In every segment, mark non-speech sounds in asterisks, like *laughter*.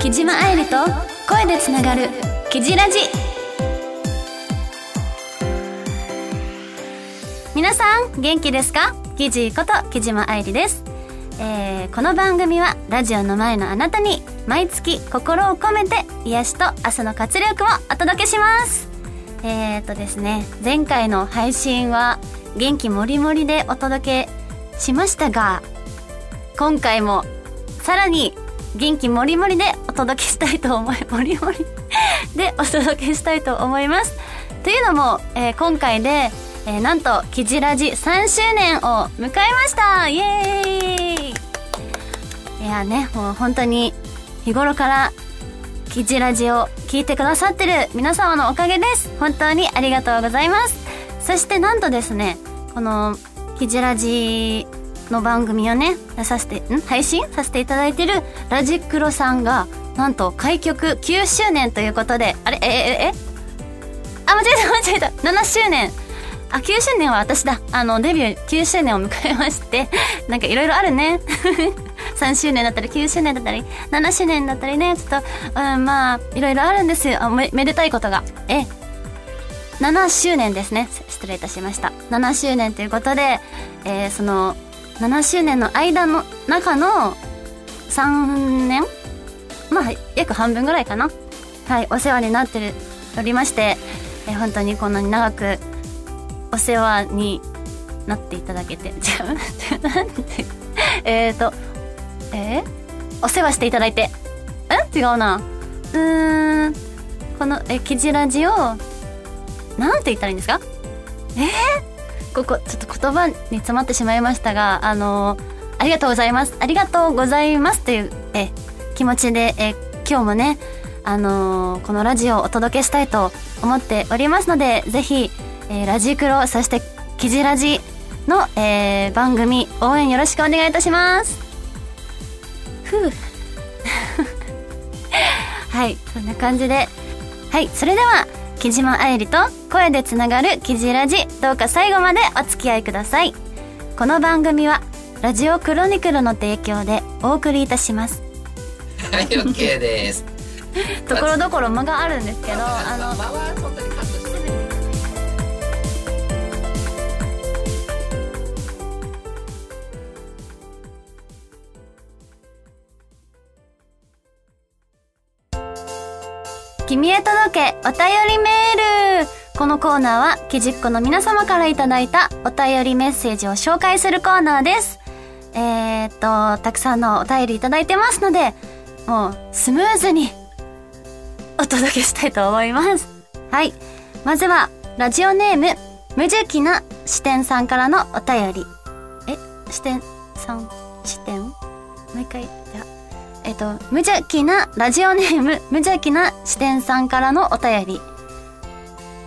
木島愛理と声でつながる「キジラジ」皆さん元気ですか？キジこと木島愛理です、えー、この番組はラジオの前のあなたに毎月心を込めて癒しと明日の活力をお届けします。えー、っとですね前回の配信は元気もりもりでお届けしましたが今回もさらに元気もりもりでお届けしたいと思い、もりもりでお届けしたいと思います。というのも、えー、今回で、えー、なんと、キジラジ3周年を迎えましたイエーイいやね、もう本当に日頃からキジラジを聞いてくださってる皆様のおかげです。本当にありがとうございます。そしてなんとですね、このキジラジの番組をね出させてん？配信？させていただいてるラジクロさんがなんと開局9周年ということであれ？ええええ？あ間違えた間違えた。7周年。あ9周年は私だ。あのデビュー9周年を迎えまして *laughs* なんかいろいろあるね。*laughs* 3周年だったり9周年だったり7周年だったりね。ちょっと、うん、まあいろいろあるんですよ。あめめでたいことが。え7周年ですね。失礼いたしました。7周年ということで、えー、その7周年の間の中の3年？まあ約半分ぐらいかな。はいお世話になっておりましてえ本当にこんなに長くお世話になっていただけて。じゃあなんて？えっとえー、お世話していただいて。ん違うな。うーん。このえキジラジをなんて言ったらいいんですか？えー、ここちょっと言葉に詰まってしまいましたがあのありがとうございます。ありがとうございますというえ気持ちでえ今日もねあのこのラジオをお届けしたいと思っておりますのでぜひ、えー、ラジクロそしてキジラジの、えー、番組応援よろしくお願いいたします。ふう。*laughs* はいそんな感じで。はいそれでは木島愛理と声でつながるキジラジ。どうか最後までお付き合いください。この番組はラジオクロニクルの提供でお送りいたします。はい OK です。*laughs* ところどころ間があるんですけどあの間は本当にカット君へ届けお便りメールこのコーナーはきじっこの皆様からいただいたお便りメッセージを紹介するコーナーです。えー、っと、たくさんのお便りいただいてますので、もうスムーズにお届けしたいと思います。はい。まずは、ラジオネーム、無邪気な視点さんからのお便り。え、視点さん、視点？もう一回、えっと、無邪気なラジオネーム、無邪気な視点さんからのお便り。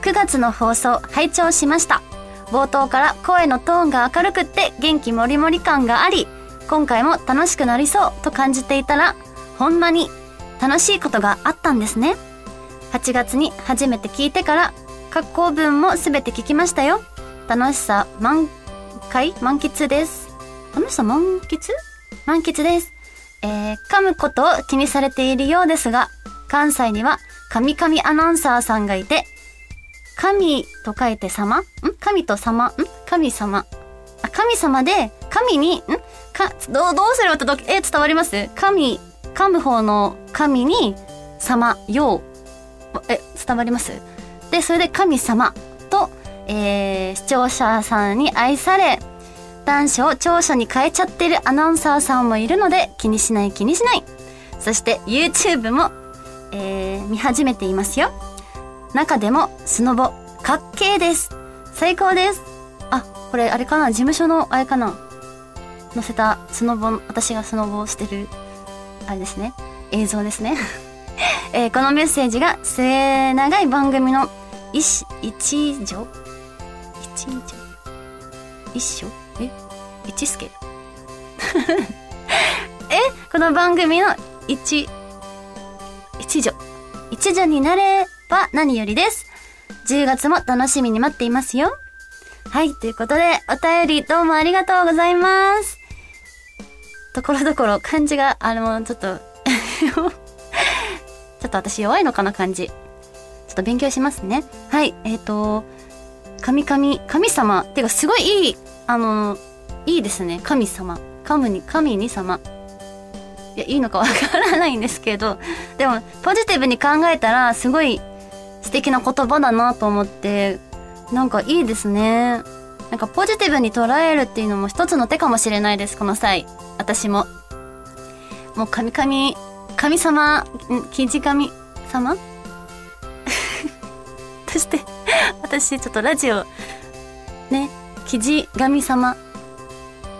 9月の放送、拝聴しました。冒頭から声のトーンが明るくって元気もりもり感があり、今回も楽しくなりそうと感じていたら、ほんまに楽しいことがあったんですね。8月に初めて聞いてから、格好文もすべて聞きましたよ。楽しさ満開満喫です。楽しさ満喫？満喫です。えー、噛むことを気にされているようですが、関西には神々アナウンサーさんがいて、神と書いて様？ん？神と様？ん？神様。あ、神様で、神に、ん？か、どう、どうすればと、え、伝わります？神、噛む方の神に、様、よう。え、伝わります？で、それで神様と、えー、視聴者さんに愛され、短所を長所に変えちゃってるアナウンサーさんもいるので気にしない気にしない。そして YouTube も、えー、見始めていますよ。中でもスノボかっけーです。最高です。あこれあれかな？事務所のあれかな？載せたスノボ私がスノボをしてるあれですね。映像ですね。*laughs* えー、このメッセージが末長い番組の一一条？一条？一章一助 *laughs* えこの番組の一、一助。一助になれば何よりです。10月も楽しみに待っていますよ。はい、ということで、お便りどうもありがとうございます。ところどころ漢字が、あの、ちょっと、*laughs* ちょっと私弱いのかな、漢字。ちょっと勉強しますね。はい、えっ、と、神々、神様。っていうか、すごいいい、あの、いいですね。神様。神に、神に様。いや、いいのかわからないんですけど、でも、ポジティブに考えたら、すごい素敵な言葉だなと思って、なんかいいですね。なんかポジティブに捉えるっていうのも一つの手かもしれないです、この際。私も。もう神々、神様、ん生地神様？*laughs* として、私ちょっとラジオ、ね、生地神様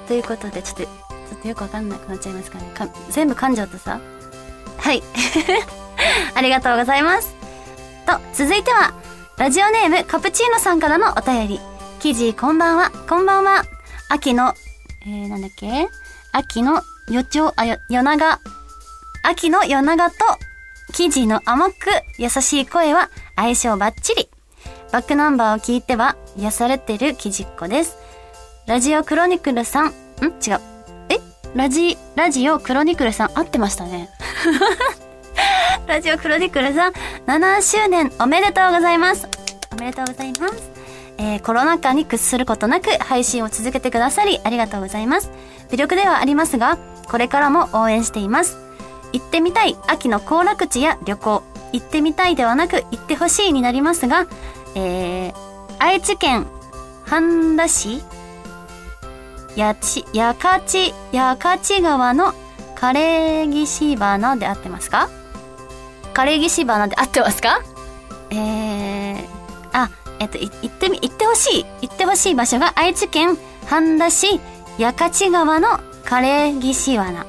ということで、ちょっと、ちょっとよくわかんなくなっちゃいますかね。か全部噛んじゃってさ。はい。*laughs* ありがとうございます。と、続いては、ラジオネームカプチーノさんからのお便り。記事、こんばんは、こんばんは。秋の、えー、なんだっけ？秋の夜長、あ、よ、夜長。秋の夜長と、記事の甘く優しい声は相性バッチリ。バックナンバーを聞いては癒されてる記事っ子です。ラジオクロニクルさん、ん？違う。え？ラジ、ラジオクロニクルさん合ってましたね。*laughs* ラジオクロニクルさん、7周年おめでとうございます。おめでとうございます。えー、コロナ禍に屈することなく配信を続けてくださりありがとうございます。微力ではありますが、これからも応援しています。行ってみたい秋の行楽地や旅行。行ってみたいではなく行ってほしいになりますが、えー、愛知県半田市やち、やかち、やかち川の枯れ岸花で合ってますか？枯れ岸花で合ってますか？えー、あ、えっと、い行ってみ、行ってほしい、行ってほしい場所が愛知県半田市八勝川の枯れ岸花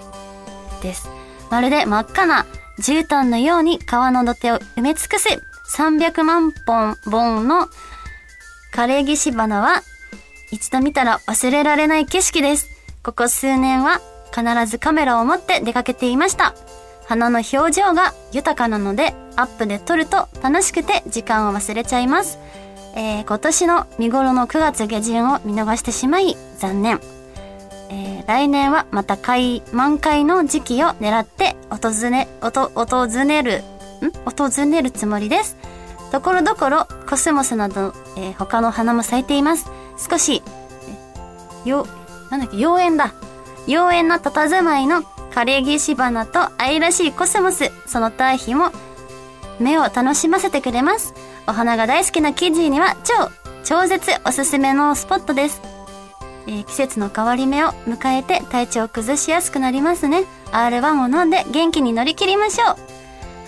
です。まるで真っ赤な絨毯のように川の土手を埋め尽くす300万本本の枯れ岸花は一度見たら忘れられない景色です。ここ数年は必ずカメラを持って出かけていました。花の表情が豊かなのでアップで撮ると楽しくて時間を忘れちゃいます。えー今年の見頃の9月下旬を見逃してしまい残念。えー来年はまた開満開の時期を狙って訪ね、おと、訪ねる、ん？訪ねるつもりです。ところどころコスモスなど、えー他の花も咲いています。少し、えよ、なんだっけ、妖艶だ。妖艶な佇まいの枯れ岸花と愛らしいコスモス、その対比も目を楽しませてくれます。お花が大好きなキッジには超、超絶おすすめのスポットです。えー季節の変わり目を迎えて体調を崩しやすくなりますね。R1 を飲んで元気に乗り切りましょ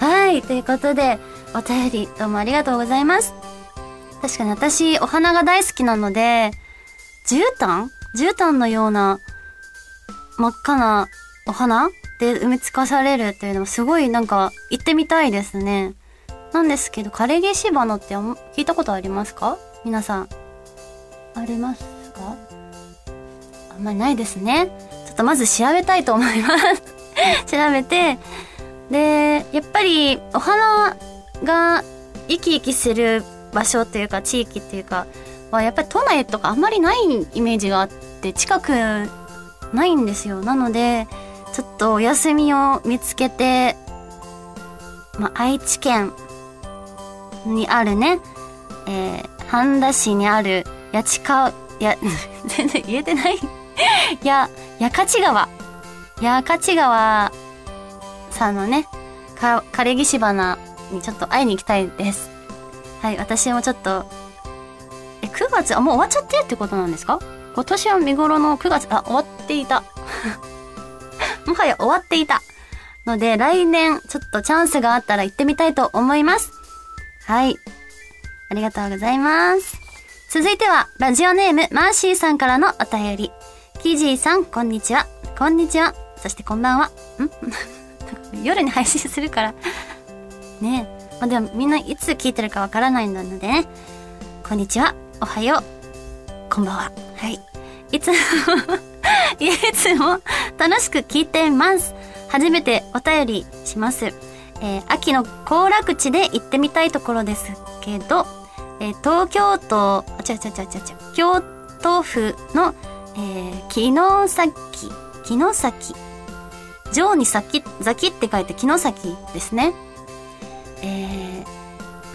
う。はい、ということで、お便りどうもありがとうございます。確かに私、お花が大好きなので、絨毯？絨毯のような真っ赤なお花で埋め尽かされるっていうのもすごいなんか行ってみたいですね。なんですけど、枯れ岸花って聞いたことありますか？皆さん。ありますか？あんまりないですね。ちょっとまず調べたいと思います。調べて、で、やっぱりお花が生き生きする場所っていうか地域っていうかはやっぱり都内とかあんまりないイメージがあって近くないんですよ。なので、ちょっとお休みを見つけて、まあ、愛知県にあるね、えー、半田市にある八千川、や、*laughs* 全然言えてない。や、やかち川。やかち川さんのね、か、枯れ岸花にちょっと会いに行きたいです。はい、私もちょっと、え、9月、あ、もう終わっちゃってるってことなんですか？今年は見頃の9月、あ、終わっていた。*laughs* もはや終わっていた。ので、来年、ちょっとチャンスがあったら行ってみたいと思います。はい。ありがとうございます。続いては、ラジオネーム、マーシーさんからのお便り。キジーさん、こんにちは。こんにちは。そしてこんばんは。ん？*laughs* 夜に配信するから。ね。まあ、でもみんないつ聞いてるかわからないのでね。こんにちは。おはよう。こんばんは。はい。いつも、*laughs* いつも楽しく聞いてます。初めてお便りします。えー秋の行楽地で行ってみたいところですけど、えー東京都、あ、違う違う違う違う違う、京都府の、えー、城崎、城崎、城に崎、崎って書いて城崎ですね。えー、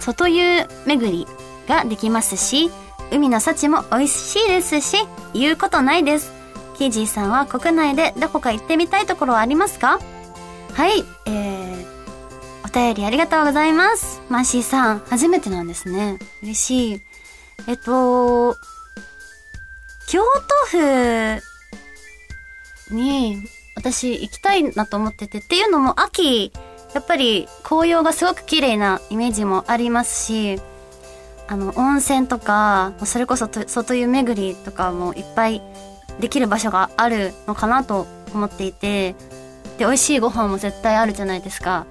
外湯巡りができますし、海の幸も美味しいですし、言うことないです。キージーさんは国内でどこか行ってみたいところはありますか？はい、えー、お便りありがとうございます。マーシーさん、初めてなんですね。嬉しい。えっと、京都府に私行きたいなと思ってて、っていうのも秋、やっぱり紅葉がすごく綺麗なイメージもありますし、あの、温泉とか、それこそ外湯巡りとかもいっぱいできる場所があるのかなと思っていて、で、美味しいご飯も絶対あるじゃないですか。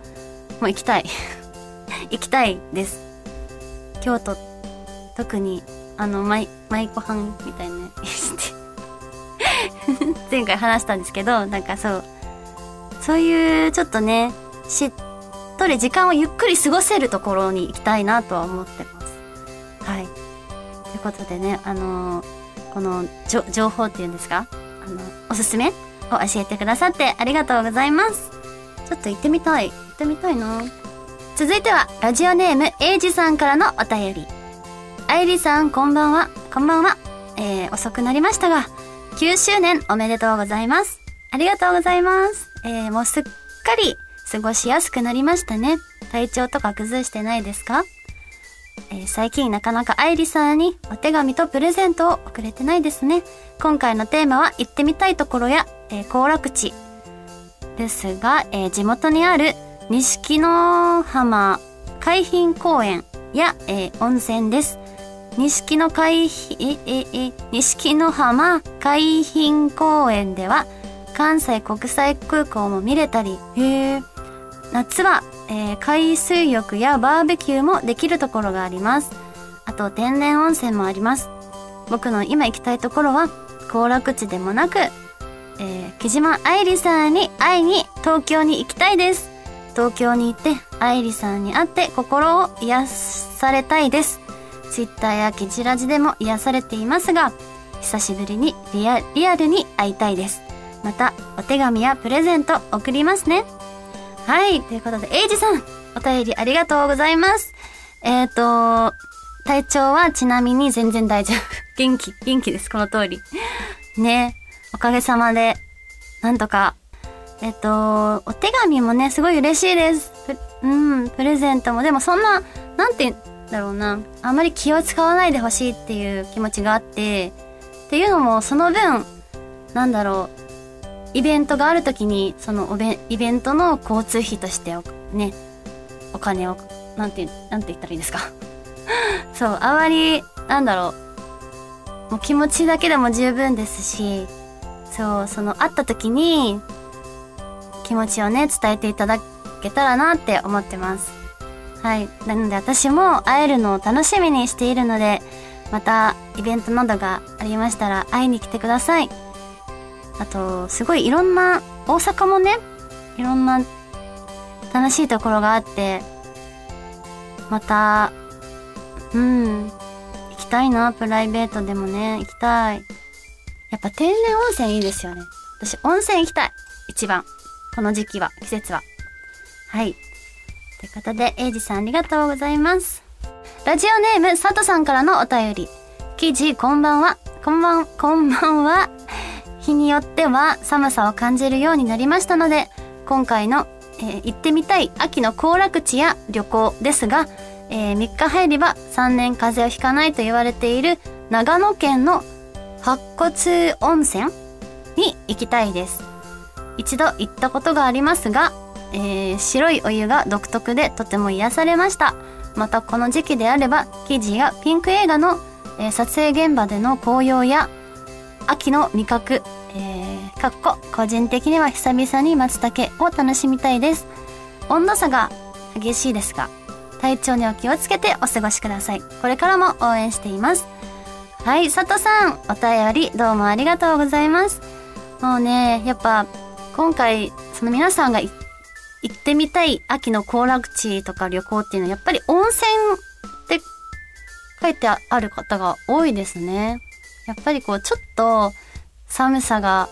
もう行きたい。*laughs* 行きたいです。京都、特に、あの、舞、舞妓飯みたいな、して。前回話したんですけど、なんかそう、そういうちょっとね、しっとり時間をゆっくり過ごせるところに行きたいなとは思ってます。はい。ということでね、あのーこの情報っていうんですか？あの、おすすめを教えてくださってありがとうございます。ちょっと行ってみたい。行ってみたいな。続いては、ラジオネーム、エイジさんからのお便り。あいりさん、こんばんは。こんばんは。えー、遅くなりましたが、9周年おめでとうございます。ありがとうございます。えー、もうすっかり過ごしやすくなりましたね。体調とか崩してないですか？えー最近なかなか愛理さんにお手紙とプレゼントを送れてないですね。今回のテーマは行ってみたいところや、えー行楽地ですが、えー地元にある錦の浜海浜公園や、え温泉です。錦の海浜、え、え、え、錦の浜海浜公園では関西国際空港も見れたり、へー夏は、えー海水浴やバーベキューもできるところがあります。あと天然温泉もあります。僕の今行きたいところは行楽地でもなく、えー木島愛理さんに会いに東京に行きたいです。東京に行って愛理さんに会って心を癒されたいです。ツイッターやキジラジでも癒されていますが、久しぶりにリアリアルに会いたいです。また、お手紙やプレゼント送りますね。はい。ということで、エイジさん、お便りありがとうございます。えっ、と、体調はちなみに全然大丈夫。*laughs* 元気、元気です、この通り。ね。おかげさまで、なんとか。えっ、と、お手紙もね、すごい嬉しいです。うん、プレゼントも。でもそんな、なんて言うんだろうな。あんまり気を使わないでほしいっていう気持ちがあって、っていうのも、その分、なんだろう。イベントがあるときに、そのおべイベントの交通費としておね、お金を、なんて、なんて言ったらいいんですか。*laughs* そう、あまり、なんだろう。もう気持ちだけでも十分ですし、そう、その会った時に、気持ちをね、伝えていただけたらなって思ってます。はい。なので私も会えるのを楽しみにしているので、またイベントなどがありましたら会いに来てください。あと、すごいいろんな、大阪もね、いろんな楽しいところがあって、また、うん、行きたいな、プライベートでもね、行きたい。やっぱ天然温泉いいですよね。私、温泉行きたい。一番。この時期は、季節は。はい。ということで、エイジさんありがとうございます。ラジオネーム、佐藤さんからのお便り。記事、こんばんは。こんばん、こんばんは。日によっては寒さを感じるようになりましたので、今回の、えー行ってみたい秋の行楽地や旅行ですが、え3日入れば3年風邪をひかないと言われている長野県の白骨温泉に行きたいです。一度行ったことがありますが、えー白いお湯が独特でとても癒されました。またこの時期であれば、記事やピンク映画の、えー撮影現場での紅葉や秋の味覚、えー、かっこ、個人的には久々に松茸を楽しみたいです。温度差が激しいですが、体調には気をつけてお過ごしください。これからも応援しています。はい、佐藤さん、お便りどうもありがとうございます。もうね、やっぱ、今回、その皆さんが行ってみたい秋の行楽地とか旅行っていうのは、やっぱり温泉って書いてある方が多いですね。やっぱりこう、ちょっと寒さが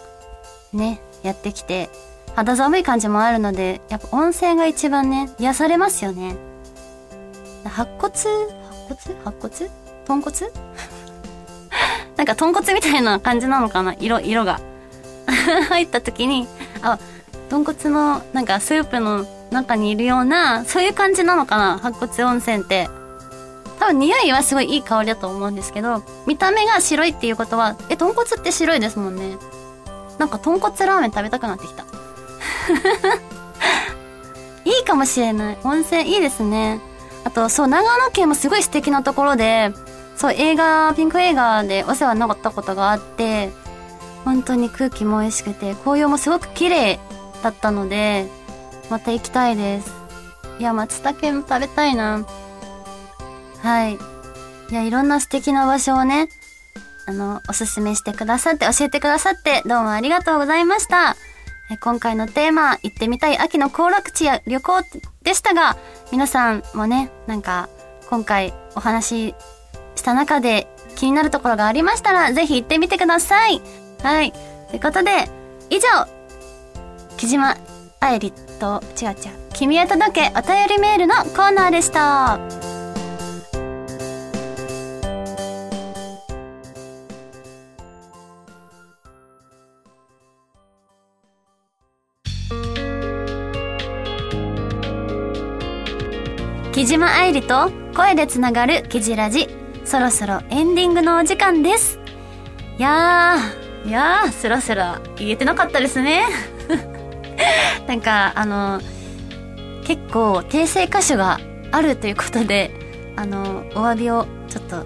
ね、やってきて、肌寒い感じもあるので、やっぱ温泉が一番ね、癒されますよね。白骨？白骨？白骨？豚骨？*laughs* なんか豚骨みたいな感じなのかな？色、色が。*laughs* 入った時に、あ、豚骨のなんかスープの中にいるような、そういう感じなのかな？白骨温泉って。多分匂いはすごいいい香りだと思うんですけど、見た目が白いっていうことは、え、豚骨って白いですもんね。なんか豚骨ラーメン食べたくなってきた。*laughs* いいかもしれない。温泉いいですね。あと、そう、長野県もすごい素敵なところで、そう、映画、ピンク映画でお世話になったことがあって、本当に空気も美味しくて、紅葉もすごく綺麗だったので、また行きたいです。いや、松茸も食べたいな。はい。いや、いろんな素敵な場所をね、あの、おすすめしてくださって、教えてくださって、どうもありがとうございました。今回のテーマ、行ってみたい秋の行楽地や旅行でしたが、皆さんもね、なんか、今回お話しした中で気になるところがありましたら、ぜひ行ってみてください。はい。ということで、以上、木島愛理と、違う違う、君へ届けお便りメールのコーナーでした。木島愛理と声でつながるキジラジ。そろそろエンディングのお時間です。いやー、いやー、スラスラ言えてなかったですね。*laughs* なんか、あの、結構訂正箇所があるということで、あの、お詫びをちょっと、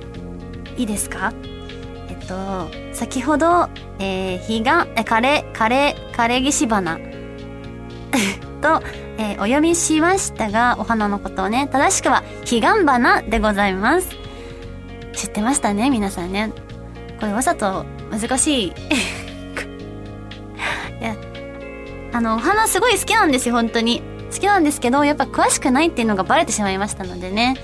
いいですか？えっと、先ほど、えー、彼岸、え、カレー、カレー、カレーギシ花 *laughs* と、えー、お読みしましたが、お花のことをね、正しくは、彼岸花でございます。知ってましたね、皆さんね。これわざと難しい。*laughs* いや、あの、お花すごい好きなんですよ、本当に。好きなんですけど、やっぱ詳しくないっていうのがバレてしまいましたのでね。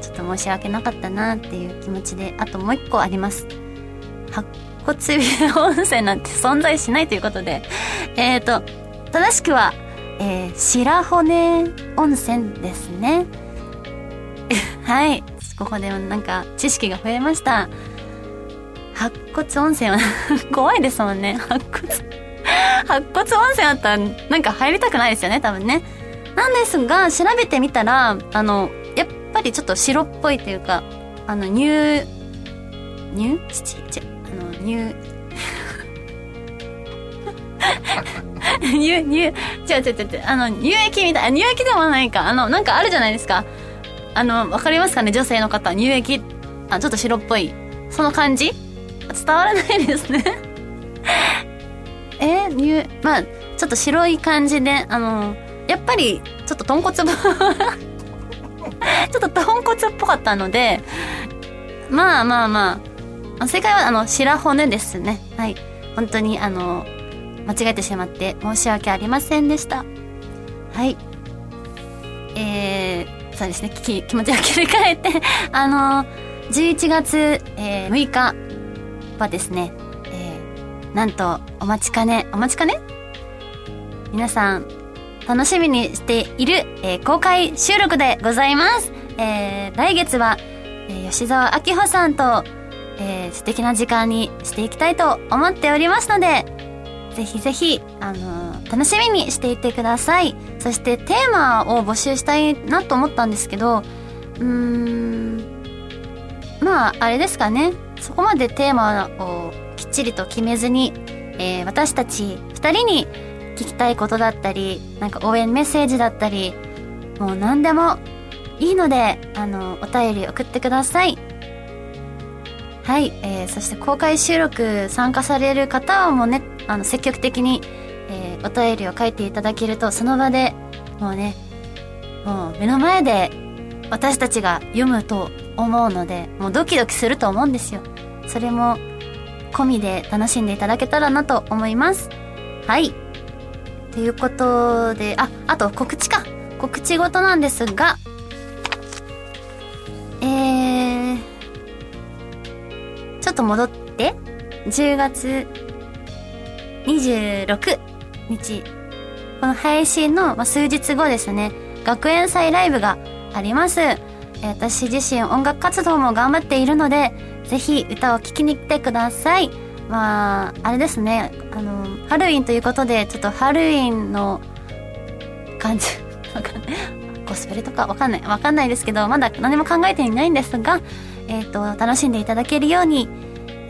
ちょっと申し訳なかったなっていう気持ちで、あともう一個あります。白骨温泉なんて存在しないということで、えっ、ー、と、正しくは、えー、白骨温泉ですね。*laughs* はい。ここでなんか知識が増えました。白骨温泉は *laughs* 怖いですもんね。白骨 *laughs* 白骨温泉あったらなんか入りたくないですよね、多分ね。なんですが、調べてみたら、あの、やっぱりちょっと白っぽいというか、あの、乳、乳乳あの、乳、乳、乳、違う違う違う、あの、乳液みたい、乳液でもないか。あの、なんかあるじゃないですか。あの、わかりますかね女性の方。乳液、あ、ちょっと白っぽい。その感じ？伝わらないですねえ乳、まあ、ちょっと白い感じで、あの、やっぱり、ちょっと豚骨ちょっと豚骨っぽかったので、まあまあまあ、正解は、あの、白骨ですね。はい。本当に、あの、間違えてしまって申し訳ありませんでした。はい。えー、そうですね、気気持ちを切り替えて *laughs* あの、11月、えー、6日はですね、えー、なんと、お待ちかね、お待ちかね？皆さん、楽しみにしている、えー、公開収録でございます。えー、来月は、えー、吉沢明穂さんと、えー、素敵な時間にしていきたいと思っておりますので、ぜひぜひ、あのー、楽しみにしていてください。そしてテーマを募集したいなと思ったんですけど、うーん、まあ、あれですかね。そこまでテーマをきっちりと決めずに、えー、私たち二人に聞きたいことだったり、なんか応援メッセージだったり、もう何でもいいので、あの、お便り送ってください。はい、えー、そして公開収録参加される方はもうね、あの、積極的に、えー、お便りを書いていただけると、その場でもうね、もう目の前で私たちが読むと思うので、もうドキドキすると思うんですよ。それも込みで楽しんでいただけたらなと思います。はい。ということで、あ、あと告知か。告知事なんですが、えー、っと戻って10月26日。この配信のま数日後ですね。学園祭ライブがあります、私自身音楽活動も頑張っているのでぜひ歌を聴きに来てください。まああれですね。あのハロウィンということでちょっとハロウィンの感じわかんないコスプレとかわかんないわかんないですけどまだ何も考えていないんですがえっ、と楽しんでいただけるように、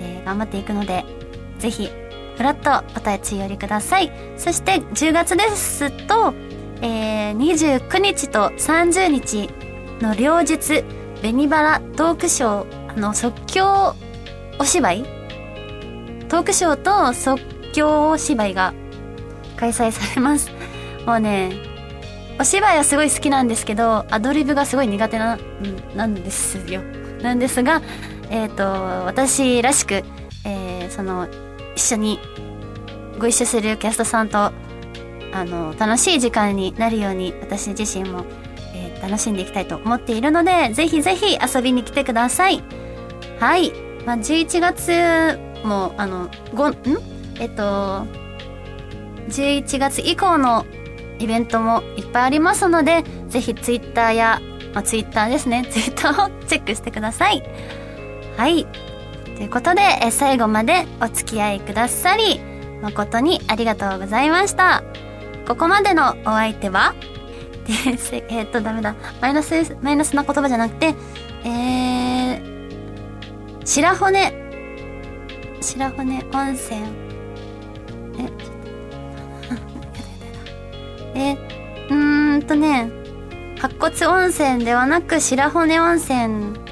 えー頑張っていくのでぜひフラットお立ち寄りください。そして10月ですと、えー29日と30日の両日紅バラトークショーあの即興お芝居？トークショーと即興お芝居が開催されます。もうねお芝居はすごい好きなんですけどアドリブがすごい苦手ななんですよ。なんですがえっ、と私らしく、えーその一緒にご一緒するキャストさんとあの楽しい時間になるように私自身も、えー楽しんでいきたいと思っているのでぜひぜひ遊びに来てください。はい、まあ、11月もあのごん？えっと11月以降のイベントもいっぱいありますのでぜひツイッターや、まあ、ツイッターですね。ツイッターをチェックしてください。はい。ということでえ最後までお付き合いくださり誠にありがとうございました。ここまでのお相手は *laughs* えっとダメだ。マイナスマイナスな言葉じゃなくてえー、白骨。白骨温泉。えちょっとえうーんとね白骨温泉ではなく白骨温泉。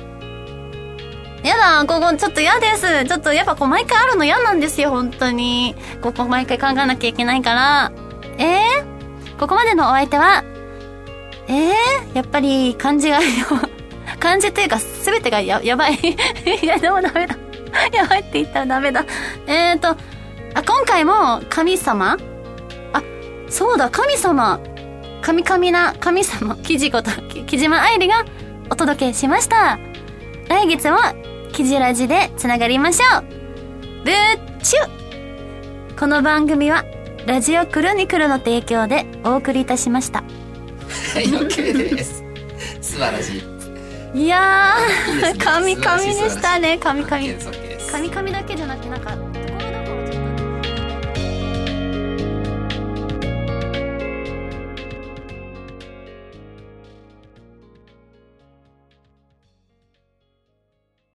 やだここちょっと嫌です。ちょっとやっぱこう毎回あるの嫌なんですよ本当に。ここ毎回考えなきゃいけないから。えー、ここまでのお相手は？えー、やっぱり漢字が *laughs* 漢字というか全てがややばい。*laughs* いやでもダメだ。*laughs* やばいって言ったらダメだ。えーとあ今回も神様？あそうだ神様。神々な神様。キジことき木島愛理がお届けしました。来月もキジラジでつながりましょう。ブーチュこの番組はラジオクロニクルの提供でお送りいたしました。はい、OK です。素晴らしい。いやー神々でしたね。神々。神々だけじゃなくてなんか